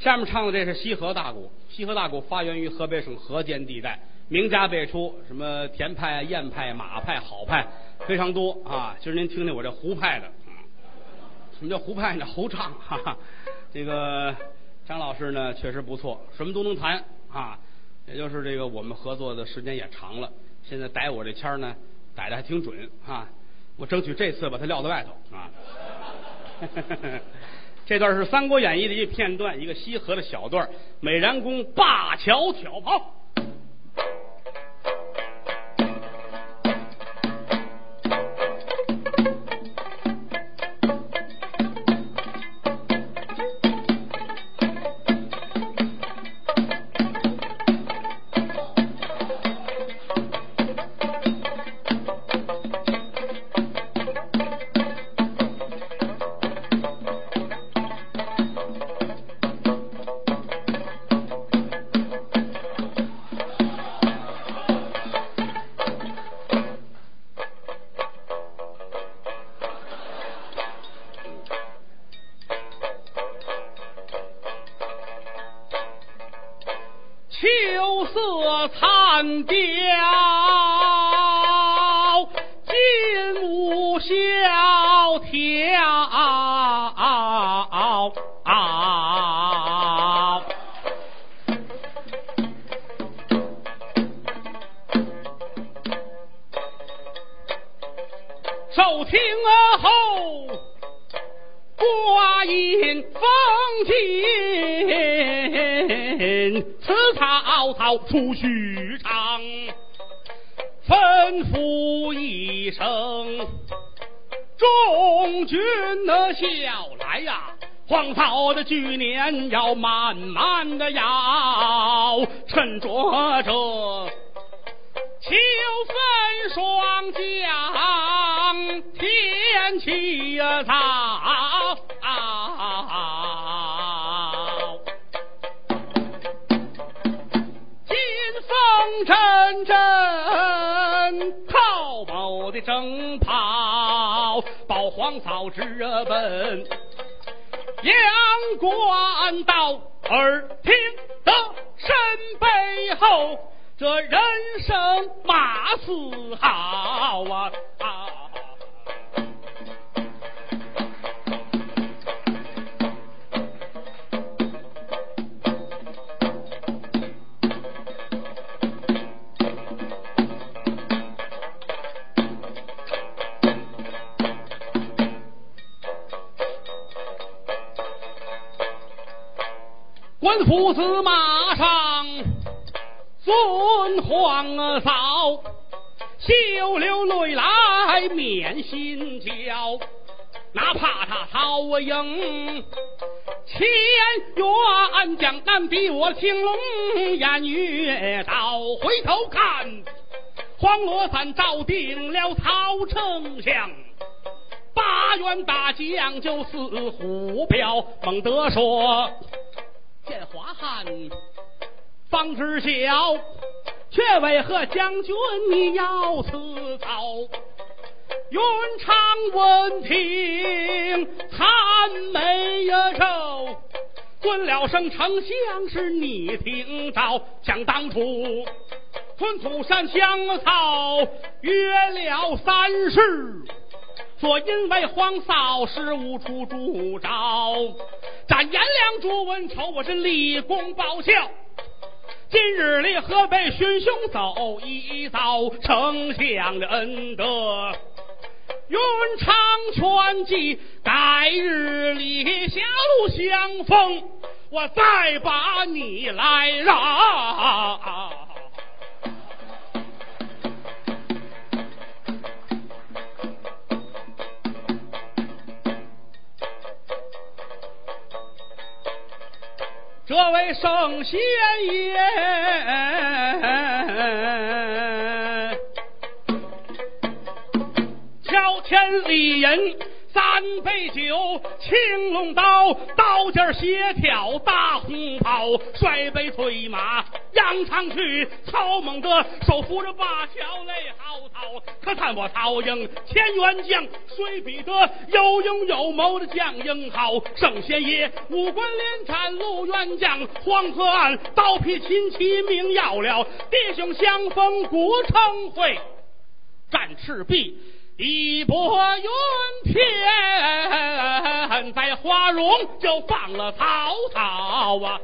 下面唱的这是西河大鼓，西河大鼓发源于河北省河间地带，名家辈出，什么田派、燕派、马派、好派非常多啊。今儿您听听我这胡派的，什么叫胡派呢？胡唱，哈哈。这个张老师呢确实不错，什么都能弹啊。也就是这个我们合作的时间也长了，现在逮我这签呢逮的还挺准啊。我争取这次把他撂在外头啊。这段是《三国演义》的一片段，一个西河的小段美髯公灞桥挑袍。炮。出去，吩咐一声，众军的笑来呀，荒草的巨年要慢慢的摇，趁着这秋分霜降，天气呀早。的征袍，保皇嫂直奔阳关道，耳听得身背后，这人声马嘶好啊！父子马上尊皇嫂，休流泪来免心焦，哪怕他曹营千员将难比我青龙偃月刀，回头看黄罗伞罩定了曹丞相，八员大将就似虎彪，猛得说。汉方知晓，却为何将军你要辞操？云长闻听叹眉愁，尊了声丞相是你听着。想当初屯土山香草约了三世，说因为黄嫂是无处住着。斩颜良、朱文丑，我是立功报效。今日里河北寻兄走一遭，丞相的恩德，云长全记。改日里狭路相逢，我再把你来饶。这位圣贤爷，乔天理人三杯酒，青龙刀，刀尖斜挑大红袍，摔杯催马扬长去，曹孟德手扶着八桥泪嚎啕。可叹我曹营前元将，谁比得有勇有谋的将英豪？圣贤爷五关连战陆元将，黄河岸刀劈秦旗命要了，弟兄相逢古城会，战赤壁。一波云天，在花荣就放了曹操啊！